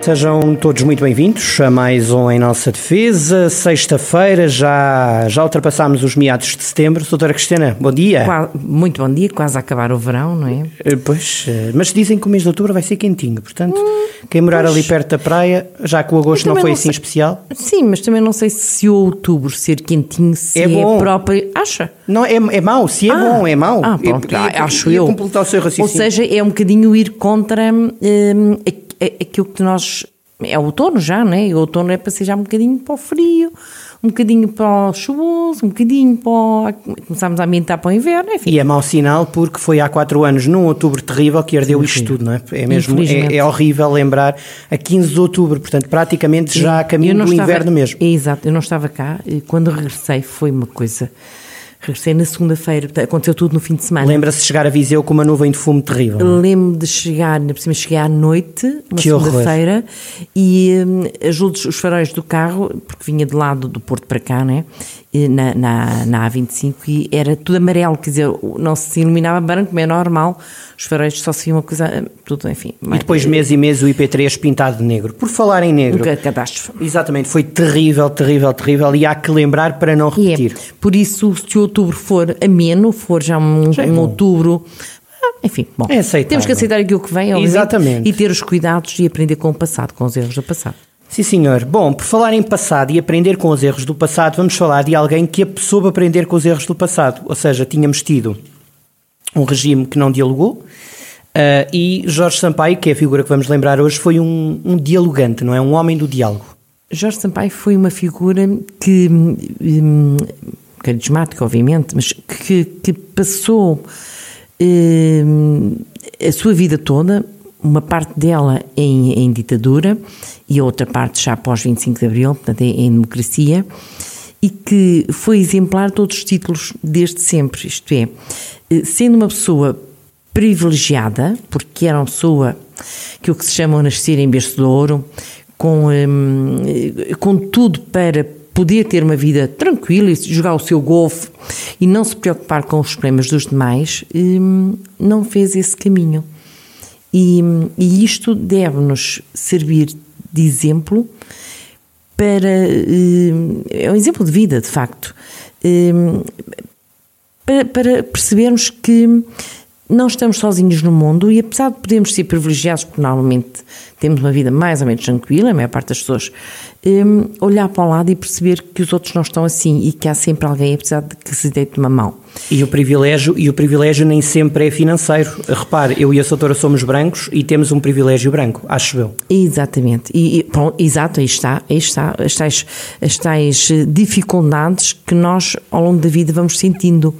Sejam todos muito bem-vindos a mais um Em Nossa Defesa. Sexta-feira, já, já ultrapassámos os meados de setembro. Doutora Cristina, bom dia. muito bom dia, quase a acabar o verão, não é? Eh, pois, eh, mas dizem que o mês de outubro vai ser quentinho, portanto, hum, quem morar pois, ali perto da praia, já que o agosto não foi não assim sei, especial. Sim, mas também não sei se o outubro ser quentinho se é, bom. é próprio. Acha? Não, é, é mau, se é ah, bom, é mau. Ah, pronto, é, acho eu. completar o seu raciocínio. Ou seja, é um bocadinho ir contra. Hum, aquilo que nós. É outono já, não é? E o outono é para ser já um bocadinho para o frio, um bocadinho para o chuvoso, um bocadinho para o, começámos a ambientar para o inverno, enfim. E é mau sinal porque foi há quatro anos, num outubro terrível, que ardeu isto tudo, não é? É mesmo, é, é, horrível lembrar a 15 de outubro, portanto, praticamente já a caminho do estava, inverno mesmo. Exato, eu não estava cá e quando regressei foi uma coisa Regressei na segunda-feira, aconteceu tudo no fim de semana. Lembra-se de chegar a Viseu com uma nuvem de fumo terrível? Lembro de chegar, na cima cheguei à noite, uma segunda-feira, e hum, luzes, os faróis do carro, porque vinha de lado do Porto para cá, né? Na, na, na A25 e era tudo amarelo, quer dizer, não se iluminava branco, como é normal, os faróis só se via uma coisa, tudo, enfim. E depois mês e mês o IP3 pintado de negro. Por falar em negro. Um catástrofe. Exatamente, foi terrível, terrível, terrível e há que lembrar para não repetir. É, por isso, se o outubro for ameno, for já um, já é um outubro ah, enfim, bom, é temos que aceitar aquilo que vem Exatamente. e ter os cuidados e aprender com o passado, com os erros do passado. Sim, senhor. Bom, por falar em passado e aprender com os erros do passado, vamos falar de alguém que soube aprender com os erros do passado. Ou seja, tínhamos tido um regime que não dialogou, Uh, e Jorge Sampaio, que é a figura que vamos lembrar hoje, foi um, um dialogante, não é? Um homem do diálogo. Jorge Sampaio foi uma figura que, um, carismática, obviamente, mas que, que passou um, a sua vida toda, uma parte dela em, em, ditadura e a outra parte já após 25 de Abril, portanto em, em democracia, e que foi exemplar todos os títulos desde sempre, isto é, sendo uma pessoa privilegiada, porque era uma pessoa que o que se chama nascer em berço de ouro, com, hum, com tudo para poder ter uma vida tranquila e jogar o seu golfe e não se preocupar com os problemas dos demais, hum, não fez esse caminho. E, e isto deve-nos servir de exemplo para. Hum, é um exemplo de vida, de facto. Para, para percebermos que não estamos sozinhos no mundo e apesar de podermos ser privilegiados, porque normalmente temos uma vida mais ou menos tranquila, a maior parte das pessoas, um, olhar para o lado e perceber que os outros não estão assim e que há sempre alguém, apesar de que se deite uma mão. E o privilégio, e o privilégio nem sempre é financeiro. Repare, eu e a Soutora somos brancos e temos um privilégio branco, acho eu. Exatamente. E, e pronto, exato, aí está, aí está, as tais, as tais dificuldades que nós ao longo da vida vamos sentindo.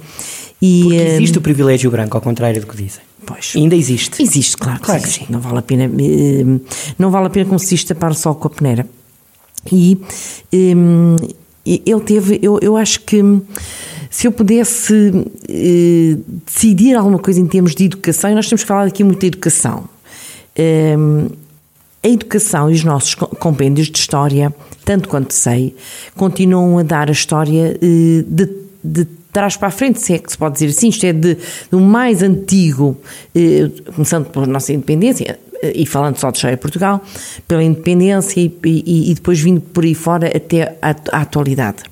E, Porque existe o privilégio branco, ao contrário do que dizem. Pois. Ainda existe. Existe, claro, claro que sim. Não vale a pena, eh, não vale a pena como se isto tapar o sol com a peneira. E um, ele teve, eu, eu acho que se eu pudesse uh, decidir alguma coisa em termos de educação, e nós temos falado aqui muito de educação. Um, a educação e os nossos compêndios de história, tanto quanto sei, continuam a dar a história uh, de, de trás para a frente, se é que se pode dizer assim, isto é de, do mais antigo, eh, começando pela nossa independência, eh, e falando só de de Portugal, pela independência e, e, e, depois vindo por aí fora até à, à atualidade.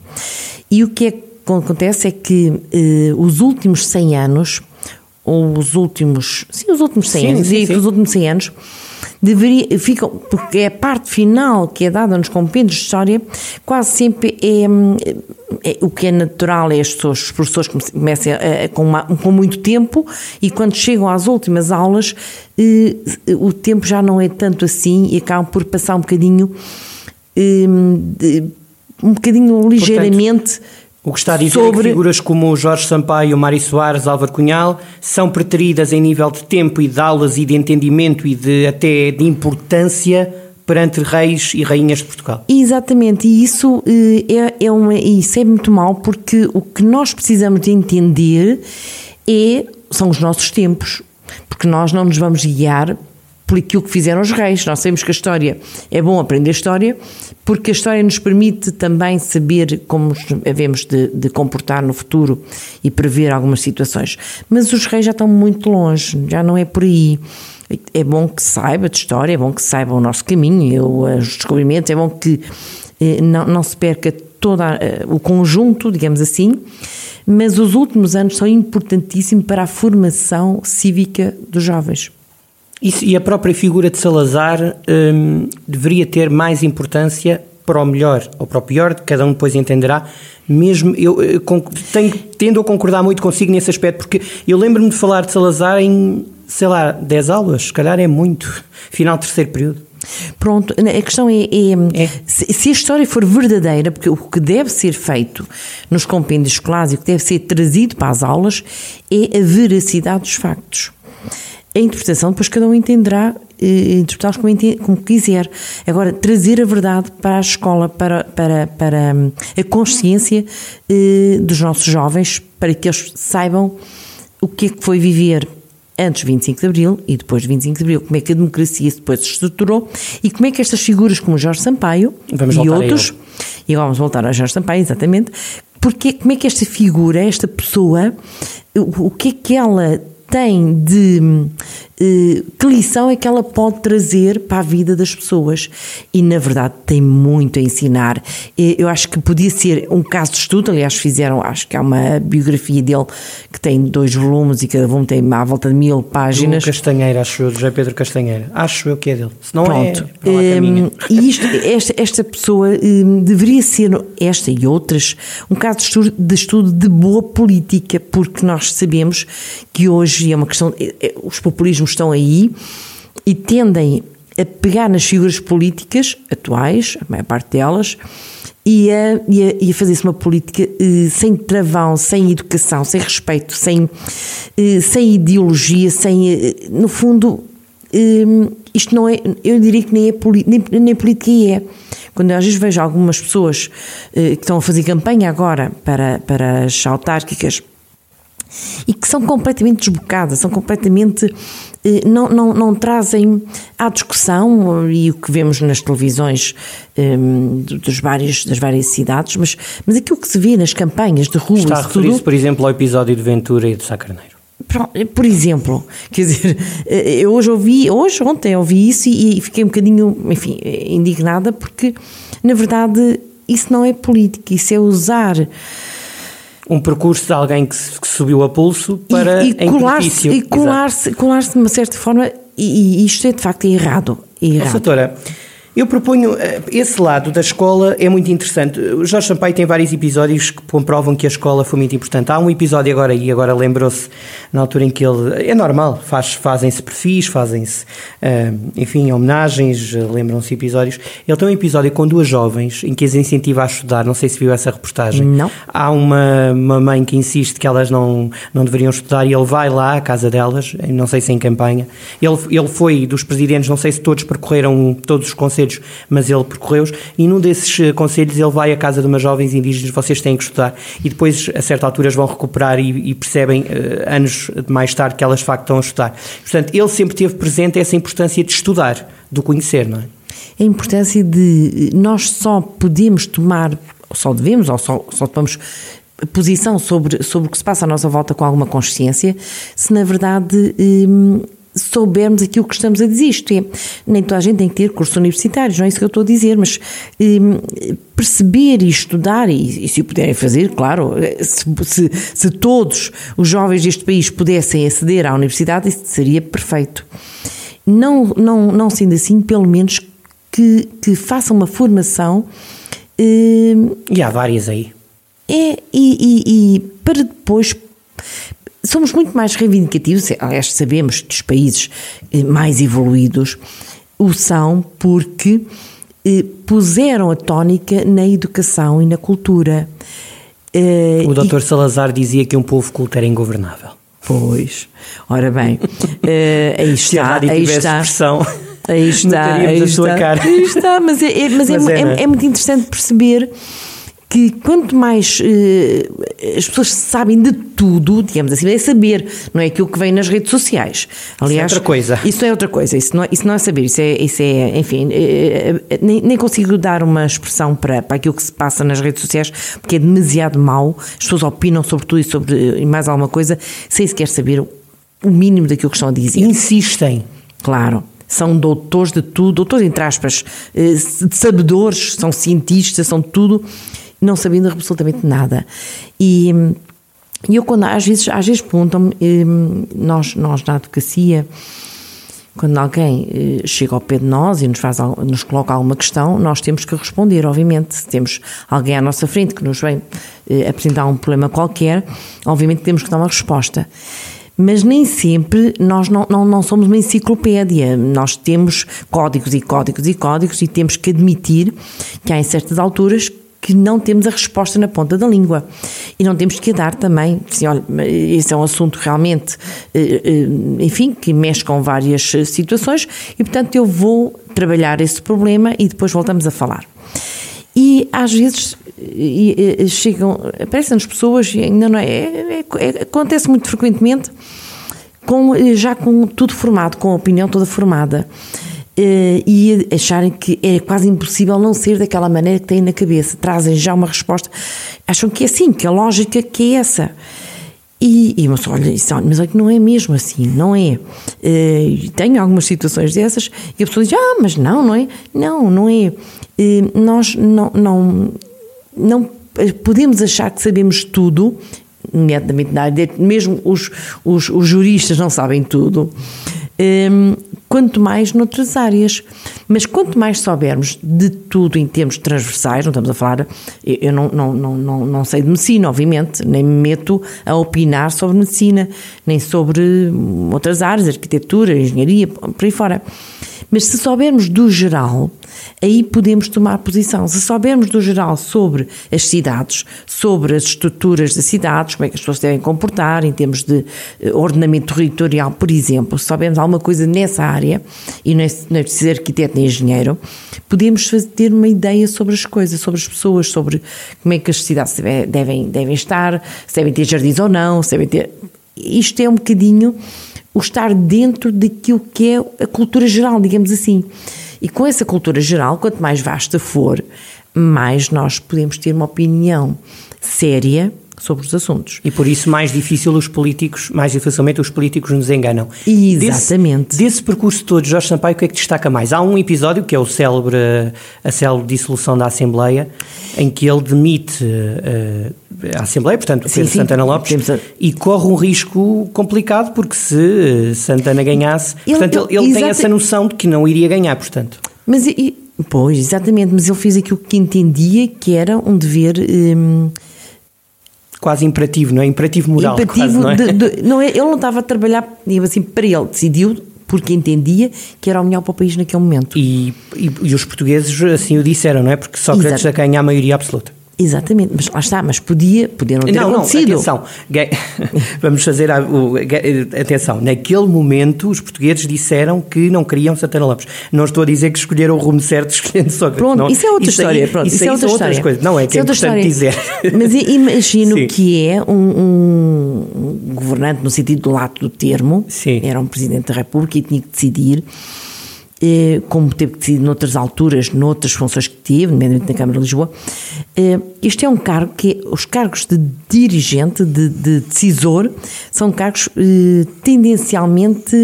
E o que é que acontece é que eh, os últimos 100 anos, ou os últimos, sim, os últimos 100 sim, anos, sim, sim. os últimos 100 anos, deveria, ficam, porque é a parte final que é dada nos compêndios de história, quase sempre é, é o que é natural é as pessoas, os professores começam a, com, uma, com muito tempo e quando chegam às últimas aulas eh, o tempo já não é tanto assim e acabam por passar um bocadinho eh, um bocadinho ligeiramente Portanto, o que está a dizer sobre... é que figuras como Jorge Sampaio, Mário Soares, Álvaro Cunhal são preteridas em nível de tempo e de aulas e de entendimento e de até de importância perante reis e rainhas de Portugal. Exatamente, e isso eh, é, é, uma, isso é muito mal porque o que nós precisamos de entender é, são os nossos tempos, porque nós não nos vamos guiar por aquilo que fizeram os reis. Nós sabemos que a história é bom aprender história, porque a história nos permite também saber como devemos de, de comportar no futuro e prever algumas situações. Mas os reis já estão muito longe, já não é por aí. É bom que saiba de história, é bom que saiba o nosso caminho, os descobrimentos, é bom que eh, não, não se perca todo eh, o conjunto, digamos assim, mas os últimos anos são importantíssimos para a formação cívica dos jovens. Isso, e a própria figura de Salazar hum, deveria ter mais importância para o melhor ou para o pior, cada um depois entenderá. Mesmo eu, eu tenho, tendo a concordar muito consigo nesse aspecto, porque eu lembro-me de falar de Salazar em, sei lá, 10 aulas, se calhar é muito, final terceiro período. Pronto, a questão é, é, é. Se, se, a história for verdadeira, porque o que deve ser feito nos compêndios escolares e o que deve ser trazido para as aulas é a veracidade dos factos. A interpretação, depois cada um entenderá, eh, interpretá-los como, como, quiser. Agora, trazer a verdade para a escola, para, para, para hum, a consciência eh, dos nossos jovens, para que eles saibam o que é que foi viver antes de 25 de Abril e depois de 25 de Abril, como é que a democracia depois se estruturou e como é que estas figuras como Jorge Sampaio vamos e outros, e agora vamos voltar a Jorge Sampaio, exatamente, porque como é que esta figura, esta pessoa, o, o que é que ela tem de que lição é que ela pode trazer para a vida das pessoas. E na verdade tem muito a ensinar. Eu acho que podia ser um caso de estudo. Aliás fizeram, acho que há uma biografia dele que tem dois volumes e cada volume tem à volta de mil páginas. Do Castanheira, acho eu, José Pedro Castanheira. Acho eu que é dele, se não é, Pronto. é um, e isto, esta, esta pessoa um, deveria ser esta e outras um caso de estudo, de estudo de boa política porque nós sabemos que hoje é uma questão eh, eh, os populismos estão aí e tendem a pegar nas figuras políticas atuais, a maior parte delas, e a, e a, a fazer-se uma política eh, sem travão, sem educação, sem respeito, sem, eh, sem ideologia, sem. Eh, no fundo, eh, isto não é. Eu diria que nem, é nem, nem política é. Quando às vezes vejo algumas pessoas eh, que estão a fazer campanha agora para, para as autárquicas e que são completamente desbocadas, são completamente. Eh, não, não, não trazem à discussão, e o que vemos nas televisões um, eh, dos vários, das várias cidades, mas, mas aquilo que se vê nas campanhas de rua. Está a referir-se, por exemplo, ao episódio de Ventura e do Sacarneiro. Por exemplo, quer dizer, eh, eu hoje ouvi, hoje, ontem ouvi isso e, e fiquei um bocadinho, enfim, indignada porque, na verdade, isso não é política, isso é usar um percurso de alguém que, que subiu a pulso para e, e colar-se e colar-se colar de uma certa forma e, e, isto é de facto errado, é errado. Doutora, eu proponho, eh, esse lado da escola é muito interessante. O Jorge Sampaio tem vários episódios que comprovam que a escola foi muito importante. Há um episódio agora, e agora lembrou-se, na altura em que ele, é normal, faz, fazem-se perfis, fazem-se, eh, enfim, homenagens, lembram-se episódios. Ele tem um episódio com duas jovens em que as incentiva a estudar, não sei se viu essa reportagem. Não. Há uma, uma mãe que insiste que elas não, não deveriam estudar e ele vai lá à casa delas, não sei se em campanha. Ele, ele foi dos presidentes, não sei se todos percorreram todos os conselhos conselhos, mas ele percorreu-os, e num desses eh, conselhos ele vai à casa de umas jovens indígenas, vocês têm que estudar, e depois a certa altura vão recuperar e, e percebem uh, anos mais tarde que elas de facto estão a estudar. Portanto, ele sempre teve presente essa importância de estudar, do conhecer, não é? A importância de nós só podemos tomar, só devemos, ou só, só tomamos posição sobre, sobre o que se passa à nossa volta com alguma consciência, se na verdade hum, soubermos aquilo que estamos a dizer. Isto é, nem toda a gente tem que ter cursos universitários, não é isso que eu estou a dizer, mas eh, perceber e estudar, e, e, se o puderem fazer, claro, se, se, se, todos os jovens deste país pudessem aceder à universidade, isso seria perfeito. Não, não, não sendo assim, pelo menos que, que façam uma formação. Eh, e há várias aí. É, e, e, e para depois somos muito mais reivindicativos, aliás, sabemos que os países eh, mais evoluídos o são porque eh, puseram a tónica na educação e na cultura. Eh, o Dr. E... Salazar dizia que um povo culto era ingovernável. Pois, ora bem, aí está, aí está. Expressão, aí está, aí está, aí está, mas, é, é mas, mas é, é, é, é muito interessante perceber que quanto mais eh, as pessoas sabem de tudo, digamos assim, é saber, não é aquilo que vem nas redes sociais. Aliás, isso é outra coisa. Isso é outra coisa, isso não é, isso não é saber, isso é, isso é enfim, é, é, nem, nem, consigo dar uma expressão para, para aquilo que se passa nas redes sociais, porque é demasiado mau, as pessoas opinam sobre tudo e sobre mais alguma coisa, sem sequer saber o mínimo daquilo que estão a dizer. Insistem. Claro são doutores de tudo, doutores entre aspas, eh, sabedores, são cientistas, são tudo, não sabendo absolutamente nada. E, eu quando às vezes, às vezes perguntam-me, eh, nós, nós na advocacia, quando alguém eh, chega ao pé de nós e nos, faz, nos coloca alguma questão, nós temos que responder, obviamente. Se temos alguém à nossa frente que nos vem apresentar um problema qualquer, obviamente temos que dar uma resposta mas nem sempre nós não, não, não somos uma enciclopédia. Nós temos códigos e códigos e códigos e temos que admitir que há em certas alturas que não temos a resposta na ponta da língua. E não temos que dar também, assim, olha, esse é um assunto realmente, eh, eh, enfim, que mexe com várias situações e, portanto, eu vou trabalhar esse problema e depois voltamos a falar. E às vezes chegam, aparecem-nos pessoas, e ainda não é, é, é, acontece muito frequentemente, com, já com tudo formado, com a opinião toda formada. Eh, e acharem que é quase impossível não ser daquela maneira que têm na cabeça, trazem já uma resposta, acham que é assim, que a lógica que é essa. E, e mas olha, isso, mas olha que não é mesmo assim, não é? Uh, tenho algumas situações dessas e a pessoa diz, ah, mas não, não é? Não, não é. Uh, nós não, não, não podemos achar que sabemos tudo, nomeadamente na área, mesmo os, os, os juristas não sabem tudo, um, quanto mais noutras áreas. Mas quanto mais soubermos de tudo em termos transversais, não estamos a falar, eu não, não, não, não, sei de medicina, obviamente, nem me meto a opinar sobre medicina, nem sobre outras áreas, arquitetura, engenharia, por aí fora. Mas se soubermos do geral, aí podemos tomar posição. Se soubermos do geral sobre as cidades, sobre as estruturas das cidades, como é que as pessoas devem comportar em termos de eh, ordenamento territorial, por exemplo, se soubermos alguma coisa nessa área, e não é, não é preciso arquiteto nem engenheiro, podemos ter uma ideia sobre as coisas, sobre as pessoas, sobre como é que as cidades devem, devem estar, se devem ter jardins ou não, se devem ter. Isto é um bocadinho o estar dentro daquilo que é a cultura geral, digamos assim. E com essa cultura geral, quanto mais vasta for, mais nós podemos ter uma opinião séria sobre os assuntos. E por isso mais difícil os políticos, mais dificilmente os políticos nos enganam. Exatamente. Desse, desse percurso todo, Jorge Sampaio, o que é que destaca mais? Há um episódio que é o célebre, a célebre dissolução da Assembleia, em que ele demite uh, a Assembleia, portanto, sim, sim, Santana Lopes, a... e corre um risco complicado, porque se Santana ganhasse, ele, portanto, ele, ele tem essa noção de que não iria ganhar, portanto. Mas, e, pois, exatamente, mas ele fez aquilo que entendia que era um dever... Um, quase imperativo, não é? Imperativo moral. Imperativo, quase, não, é? De, de, não é? Ele não estava a trabalhar, digamos assim, para ele, decidiu porque entendia que era o melhor para o país naquele momento. E, e, e os portugueses assim o disseram, não é? Porque Sócrates Exato. ganha a maioria absoluta. Exatamente, mas lá está, mas podia, podia não ter não, acontecido. Não, atenção, vamos fazer a, o, atenção, naquele momento os portugueses disseram que não queriam Santana Lopes. Não estou a dizer que esgoleram o rumo certo escolhendo Sócrates. Pronto, não, isso é outra isso história. Aí, pronto, isso, isso é outra história. coisas. Não é que isso é, é importante dizer. Mas imagino Sim. que é um, um, governante no sentido lato do termo, Sim. era um presidente da República e tinha que decidir eh, como teve que decidir noutras alturas, noutras funções que teve, nomeadamente na Câmara de Lisboa, eh, este é um cargo que, os cargos de dirigente, de, de decisor, são cargos eh, tendencialmente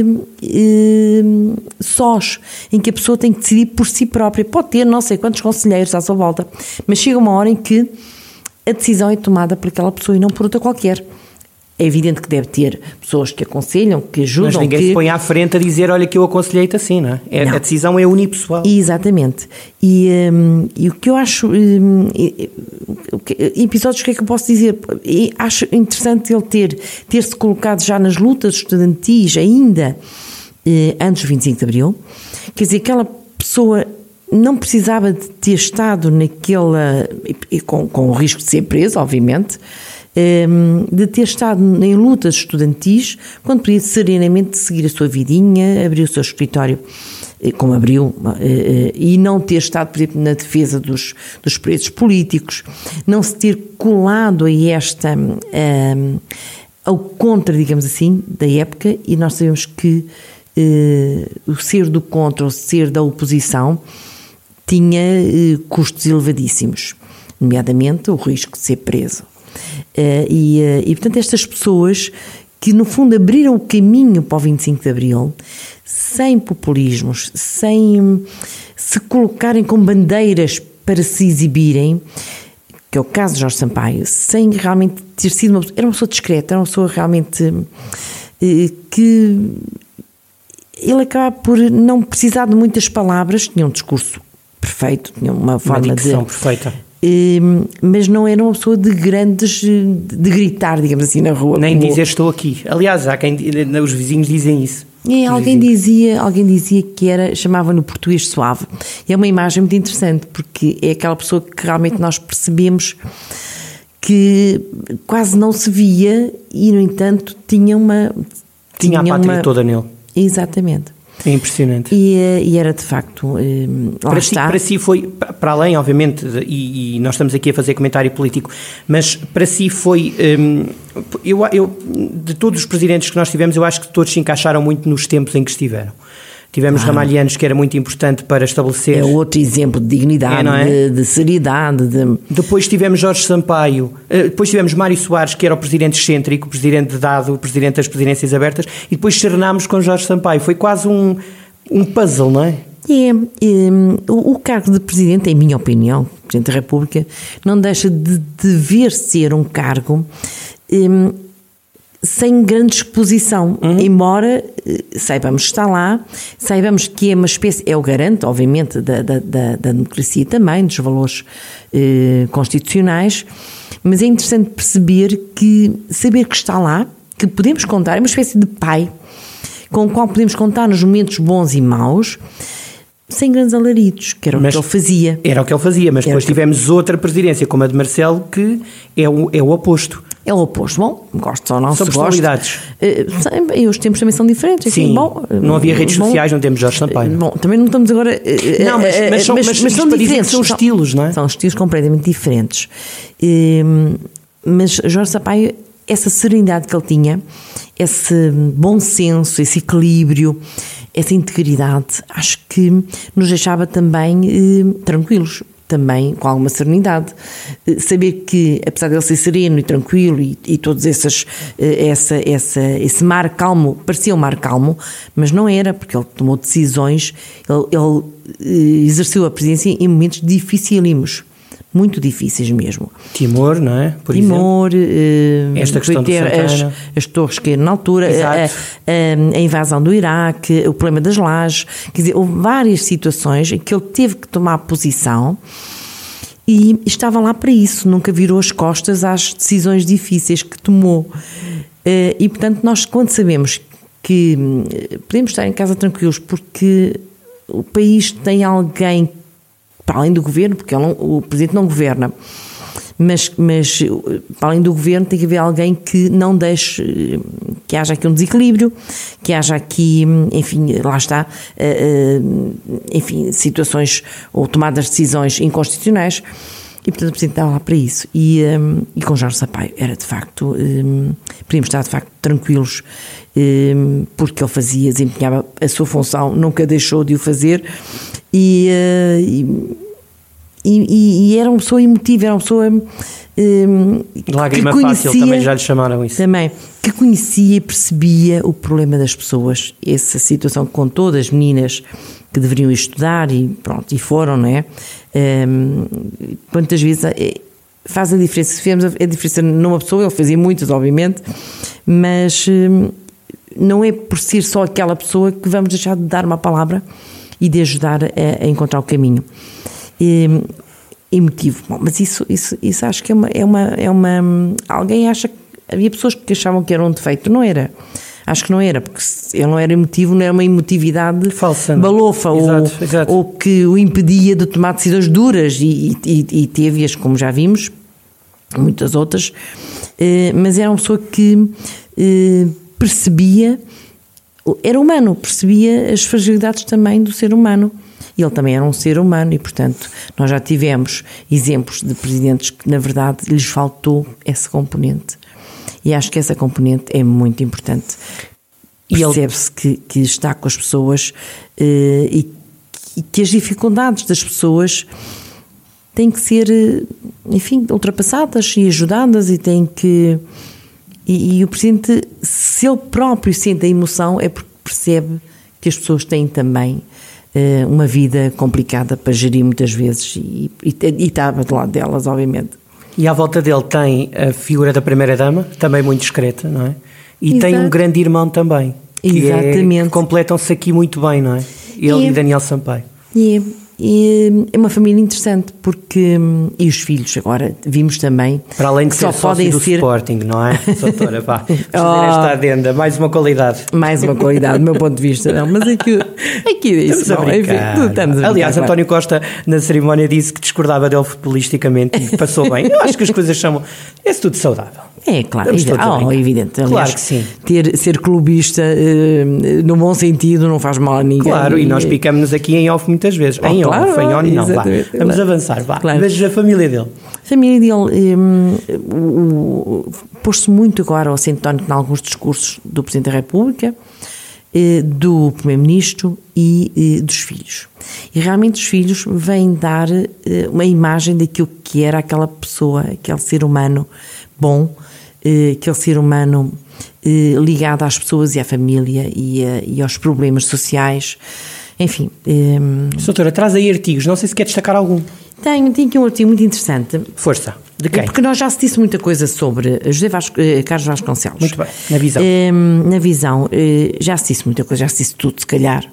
sós, em que a pessoa tem que decidir por si própria. Pode ter não sei quantos conselheiros à sua volta, mas chega uma hora em que a decisão é tomada por aquela pessoa e não por outra qualquer. É evidente que deve ter pessoas que aconselham, que ajudam. Mas ninguém que... se põe à frente a dizer, olha que eu aconselhei-te assim, não é? é não. A decisão é unipessoal. Exatamente. E, um, e o que eu acho... Um, episódios, o que é que eu posso dizer? E acho interessante ele ter, ter-se colocado já nas lutas estudantis ainda eh, antes do 25 de Abril. Quer dizer, aquela pessoa não precisava de ter estado naquela... E, com, com o risco de ser preso, obviamente de ter estado em lutas estudantis, quando podia serenamente seguir a sua vidinha, abrir o seu escritório como abriu, e não ter estado, por exemplo, na defesa dos, dos preços políticos, não se ter colado a esta, ao contra, digamos assim, da época, e nós sabemos que o ser do contra, o ser da oposição, tinha custos elevadíssimos, nomeadamente o risco de ser preso. E, e portanto, estas pessoas que no fundo abriram o caminho para o 25 de Abril, sem populismos, sem se colocarem com bandeiras para se exibirem, que é o caso de Jorge Sampaio, sem realmente ter sido uma era uma pessoa discreta, era uma pessoa realmente eh, que ele acaba por não precisar de muitas palavras, tinha um discurso perfeito, tinha uma forma uma de perfeita mas não era uma pessoa de grandes, de gritar, digamos assim, na rua. Nem como... dizer estou aqui. Aliás, há quem, os vizinhos dizem isso. É, alguém dizia, alguém dizia que era, chamava no português suave. E é uma imagem muito interessante, porque é aquela pessoa que realmente nós percebemos que quase não se via e, no entanto, tinha uma... Tinha, tinha a pátria uma... toda nele. Exatamente. É impressionante. E, eh, e, era de facto. Eh, para. Si, para si foi, para além, obviamente, e, e, nós estamos aqui a fazer comentário político, mas para si foi. Um, eu, eu, de todos os presidentes que nós tivemos, eu acho que todos se encaixaram muito nos tempos em que estiveram. Tivemos ah. Ramalhianos, que era muito importante para estabelecer. É outro exemplo de dignidade, é, é? De, de, seriedade. De... Depois tivemos Jorge Sampaio, eh, depois tivemos Mário Soares, que era o presidente excêntrico, o presidente dado, o presidente das presidências abertas, e depois serenámos com Jorge Sampaio. Foi quase um, um puzzle, não é? É, é, o, cargo de presidente, em minha opinião, presidente da República, não deixa de dever ser um cargo é, sem grande exposição, uhum. embora eh, saibamos que está lá, saibamos que é uma espécie, é o garante, obviamente, da, da, da, democracia também, dos valores eh, constitucionais, mas é interessante perceber que, saber que está lá, que podemos contar, é uma espécie de pai com o qual podemos contar nos momentos bons e maus, sem grandes alaridos, que era mas o que ele fazia. Era o que ele fazia, mas era depois tivemos outra presidência, como a de Marcelo, que é o, é o oposto. É o oposto. Bom, gosto ou não, são personalidades. Uh, e os tempos também são diferentes. Sim, bom, não havia redes bom, sociais, não temos Jorge Sampaio. Bom, também não estamos agora... Não, mas, mas, são, mas, mas, mas são diferentes. São estilos, não é? São estilos completamente diferentes. Uh, mas Jorge Sampaio, essa serenidade que ele tinha, esse bom senso, esse equilíbrio, essa integridade, acho que nos deixava também eh, tranquilos também com alguma serenidade. Eh, saber que, apesar de ele ser sereno e tranquilo e, e todos esses, eh, essa, essa, esse mar calmo, parecia um mar calmo, mas não era, porque ele tomou decisões, ele, ele eh, exerceu a presidência em momentos dificílimos muito difíceis mesmo. Timor, não é? Por Timor, uh, esta questão ter as, as torres que na altura, a, a, a, invasão do Iraque, o problema das lajes, quer dizer, houve várias situações em que ele teve que tomar posição e estava lá para isso, nunca virou as costas às decisões difíceis que tomou. E portanto, nós quando sabemos que podemos estar em casa tranquilos porque o país tem alguém para além do governo, porque não, o presidente não governa, mas, mas para além do governo tem que haver alguém que não deixe que haja aqui um desequilíbrio, que haja aqui, enfim, lá está, eh, eh, enfim, situações ou tomadas de decisões inconstitucionais. E, portanto, o Presidente estava lá para isso. E, um, e com Jorge Sampaio era, de facto, um, podíamos estar, de facto, tranquilos, um, porque ele fazia, desempenhava a sua função, nunca deixou de o fazer, e, uh, e, e, era uma pessoa emotiva, era uma pessoa. Um, Lágrima que conhecia, fácil, também já lhe chamaram isso. Também, que conhecia e percebia o problema das pessoas, essa situação com todas as meninas que deveriam estudar e pronto, e foram, não é? Um, quantas vezes é, faz a diferença, se fizemos a diferença numa pessoa, ele fazia muitas, obviamente, mas um, não é por ser só aquela pessoa que vamos deixar de dar uma palavra e de ajudar a, a encontrar o caminho. E, emotivo. Bom, mas isso, isso, isso acho que é uma, é uma, é uma. Alguém acha que. Havia pessoas que achavam que era um defeito, não era. Acho que não era, porque ele não era emotivo, não era uma emotividade Falsa, balofa exato, ou, exato. ou que o impedia de tomar decisões duras e, e, e teve-as, como já vimos, muitas outras, eh, mas era uma pessoa que eh, percebia era humano, percebia as fragilidades também do ser humano. Ele também era um ser humano e, portanto, nós já tivemos exemplos de presidentes que, na verdade, lhes faltou essa componente. E acho que essa componente é muito importante. Percebe-se que, que está com as pessoas eh, e, e que as dificuldades das pessoas têm que ser, eh, enfim, ultrapassadas e ajudadas e têm que. E, e, o Presidente, se ele próprio sente a emoção, é porque percebe que as pessoas têm também uh, uma vida complicada para gerir muitas vezes e, e, e estava do lado delas, obviamente. E à volta dele tem a figura da Primeira-Dama, também muito discreta, não é? E Exato. tem um grande irmão também. Que é Exatamente. É, completam-se aqui muito bem, não é? Ele e, e Daniel Sampaio. E e é uma família interessante porque e os filhos agora vimos também para além de ser só podem do ser Sporting não é? Doutora vá. Fazer oh, esta adenda. Mais uma qualidade. Mais uma qualidade do meu ponto de vista não mas aqui aqui é isso estamos não, enfim, estamos a aliás brincar, António Costa na cerimónia disse que discordava dele futbolisticamente e passou bem. Eu acho que as coisas são é tudo saudável é, claro, oh, é evidente. Aliás, claro que sim. Ter, ser clubista, uh, no bom sentido, não faz mal a ninguém. Claro, e, nós picamos aqui em off muitas vezes. Oh, em claro, off, em on, não, vá. Vamos claro. avançar, vá. Claro. Mas a família dele. A família dele um, pôs-se muito agora ao centónico em alguns discursos do Presidente da República, eh, do Primeiro-Ministro e eh, dos filhos. E realmente os filhos vêm dar uma imagem daquilo que era aquela pessoa, aquele ser humano bom, eh, aquele ser humano eh, ligado às pessoas e à família e, a, e aos problemas sociais. Enfim. Eh, Doutora, traz aí artigos, não sei se quer destacar algum. Tenho, tenho aqui um artigo muito interessante. Força. De quem? Porque nós já se disse muita coisa sobre José Vasco, Carlos Vasconcelos. Muito bem, na visão. na visão, já se disse muita coisa, já se disse tudo, se calhar.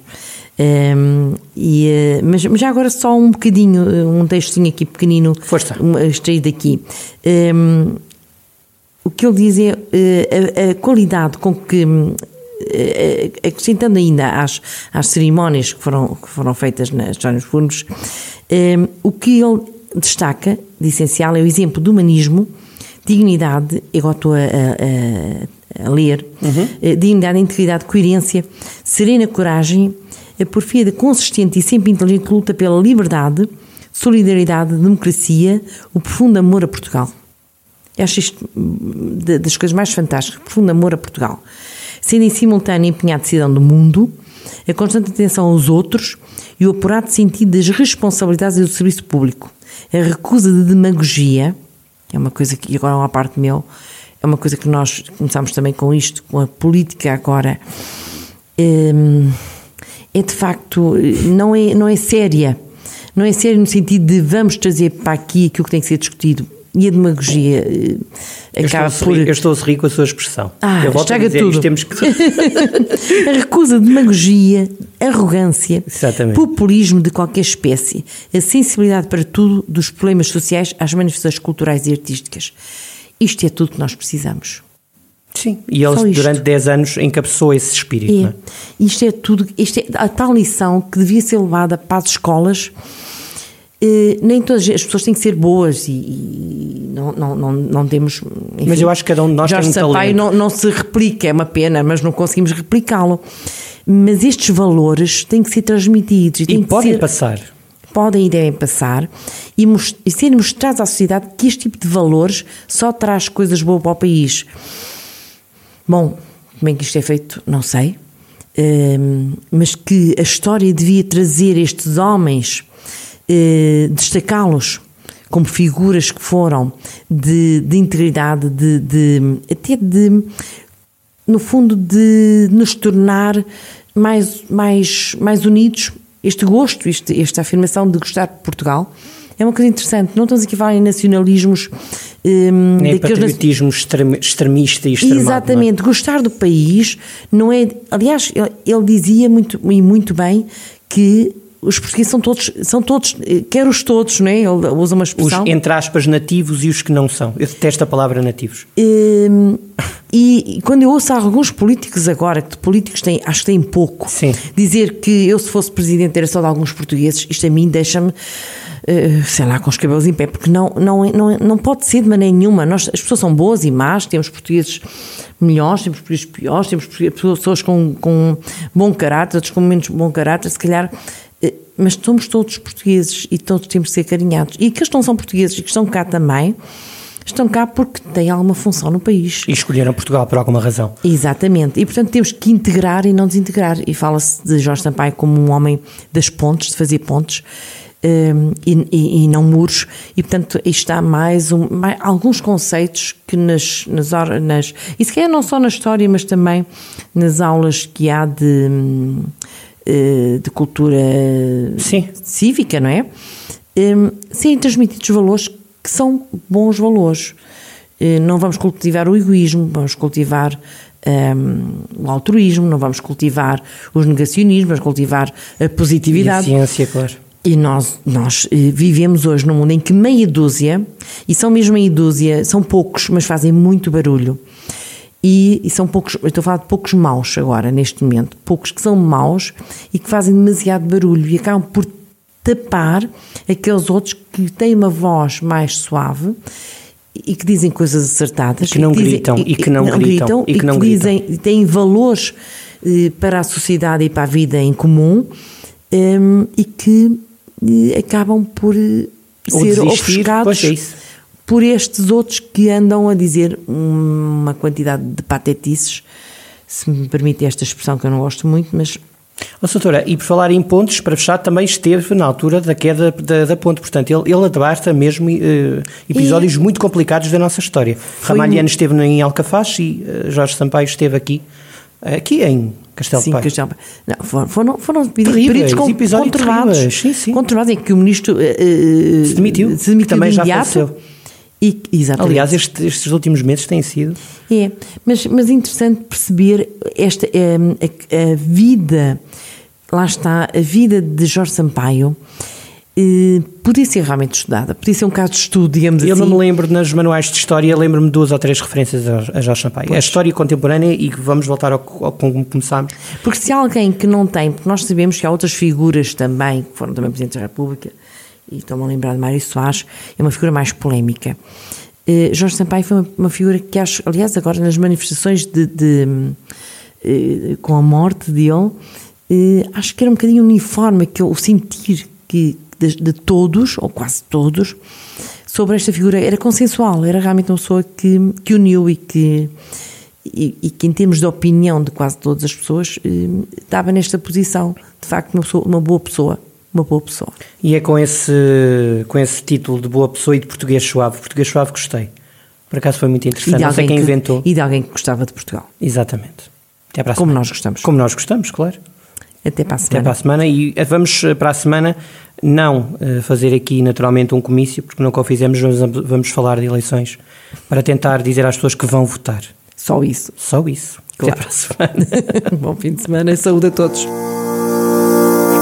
e, mas, mas, já agora só um bocadinho, um textinho aqui pequenino. Força. Extraído daqui o que ele diz é uh, a, a, qualidade com que, uh, acrescentando ainda às, às cerimónias que foram, que foram feitas nas Jónios Fundos, uh, o que ele destaca de essencial é o exemplo do humanismo, dignidade, eu estou a, a, a ler, uhum. dignidade, integridade, coerência, serena coragem, a porfia consistente e sempre inteligente luta pela liberdade, solidariedade, democracia, o profundo amor a Portugal. Eu acho isto das coisas mais fantásticas, profundo amor a Portugal. Sendo em simultâneo empenhado cidadão do mundo, a constante atenção aos outros e o apurado sentido das responsabilidades e do serviço público. A recusa de demagogia, é uma coisa que, agora uma parte meu, é uma coisa que nós começamos também com isto, com a política agora, é, é de facto, não é, não é séria. Não é séria no sentido de vamos trazer para aqui aquilo que tem que ser discutido e a demagogia eh, acaba por. eu estou a sorrir com a sua expressão. Ah, eu volto a dizer, tudo. temos que. a recusa de demagogia, arrogância, Exatamente. populismo de qualquer espécie, a sensibilidade para tudo, dos problemas sociais às manifestações culturais e artísticas. Isto é tudo que nós precisamos. Sim, e ele durante 10 anos encabeçou esse espírito. É. é? Isto é tudo, isto é a tal lição que devia ser levada para as escolas nem todas as pessoas têm que ser boas e, e não, não, não, não temos. Enfim, mas eu acho que cada um de nós Jorge tem um Sampaio não, não se replica, é uma pena, mas não conseguimos replicá-lo. Mas estes valores têm que ser transmitidos e, e podem ser, passar. Podem e devem passar e, most, e ser mostrados à sociedade que este tipo de valores só traz coisas boas para o país. Bom, como é que isto é feito? Não sei. Uh, mas que a história devia trazer estes homens eh, destacá-los como figuras que foram de, de integridade, de, de, até de, no fundo, de nos tornar mais, mais, mais unidos. Este gosto, este, esta afirmação de gostar de Portugal, é uma coisa interessante. Não estamos aqui a falar em nacionalismos. Um, Nem patriotismo extremista e extremado. É? Exatamente. É? Gostar do país não é. Aliás, ele, ele dizia muito, e muito bem que os portugueses são todos, são todos, quer os todos, não é? Ele usa uma expressão. Os, entre aspas, nativos e os que não são. Eu detesto a palavra nativos. Hum, e, e, quando eu ouço alguns políticos agora, que de políticos têm, acho que têm pouco, Sim. dizer que eu, se fosse presidente, era só de alguns portugueses, isto a mim deixa-me. eh, sei lá, com os cabelos em pé, porque não, não, não, não pode ser de maneira nenhuma. Nós, as pessoas são boas e más, temos portugueses melhores, temos portugueses piores, temos pessoas com, com bom caráter, outros com menos bom caráter, se calhar. Mas somos todos portugueses e todos temos de ser carinhados. E que não são portugueses e que estão cá também, estão cá porque têm alguma função no país. E escolheram Portugal por alguma razão. Exatamente. E, portanto, temos que integrar e não desintegrar. E fala-se de Jorge Sampaio como um homem das pontes, de fazer pontes. Um, e, e, e, não muros, e portanto está mais, um, mais alguns conceitos que nas, nas, nas e se calhar não só na história, mas também nas aulas que há de, eh, de cultura Sim. cívica, não é? Um, sim, transmitidos valores que são bons valores. Eh, não vamos cultivar o egoísmo, vamos cultivar um, o altruísmo, não vamos cultivar os negacionismos, vamos cultivar a positividade. E a ciência, claro. E nós, nós eh, vivemos hoje num mundo em que meia dúzia, e são mesmo meia dúzia, são poucos, mas fazem muito barulho. E, e são poucos, eu estou a falar de poucos maus agora, neste momento, poucos que são maus e que fazem demasiado barulho. E acabam por tapar aqueles outros que têm uma voz mais suave e que dizem coisas acertadas. E que não dizem, gritam, e, que não, não gritam, e que, não dizem, têm valores eh, para a sociedade e para a vida em comum um, e que acabam por eh, Ou ser ofuscados é por estes outros que andam a dizer uma quantidade de patetices, se me permite esta expressão que eu não gosto muito, mas Oh, doutora, e por falar em pontes, para fechar, também esteve na altura da queda da, da ponte. Portanto, ele, ele abarca mesmo uh, episódios e... muito complicados da nossa história. Ramalhiano um... esteve em Alcafaz e uh, Jorge Sampaio esteve aqui, aqui em Castelo sim, Pai. Castelo Não, foram, foram períodos com, controlados, sim, sim. controlados em que o ministro uh, se demitiu, se demitiu também de já faleceu. E, exatamente. Aliás, este, estes últimos meses têm sido. É, mas, mas é interessante perceber esta, a, a vida, lá está, a vida de Jorge Sampaio. Eh, podia ser realmente estudada, podia ser um caso de estudo, digamos Eu assim. não me lembro nos manuais de história, lembro-me de duas ou três referências a Jorge Sampaio. Pois. A história contemporânea e vamos voltar ao, ao como começámos. Porque se há alguém que não tem, porque nós sabemos que há outras figuras também, que foram também Presidentes da República, e estou-me a lembrar de Mário Soares, é uma figura mais polémica. Uh, Jorge Sampaio foi uma, uma, figura que acho, aliás, agora nas manifestações de, de uh, com a morte dele, uh, acho que era um bocadinho uniforme que o sentir que de, de, todos, ou quase todos, sobre esta figura. Era consensual, era realmente uma pessoa que, que uniu e que, e, e, que, em termos de opinião de quase todas as pessoas, estava nesta posição, de facto, uma, pessoa, uma boa pessoa uma boa pessoa. E é com esse, com esse título de boa pessoa e de português suave. Português suave gostei. Por acaso foi muito interessante. Não sei quem que, inventou. E de alguém que gostava de Portugal. Exatamente. Até para a Como semana. nós gostamos. Como nós gostamos, claro. Até para a semana. Até para a semana. E eh, vamos eh, para a semana não eh, fazer aqui naturalmente um comício, porque nunca o fizemos, vamos, vamos falar de eleições para tentar dizer às pessoas que vão votar. Só isso. Só isso. Claro. Até para a semana. Bom fim de semana e saúde a todos.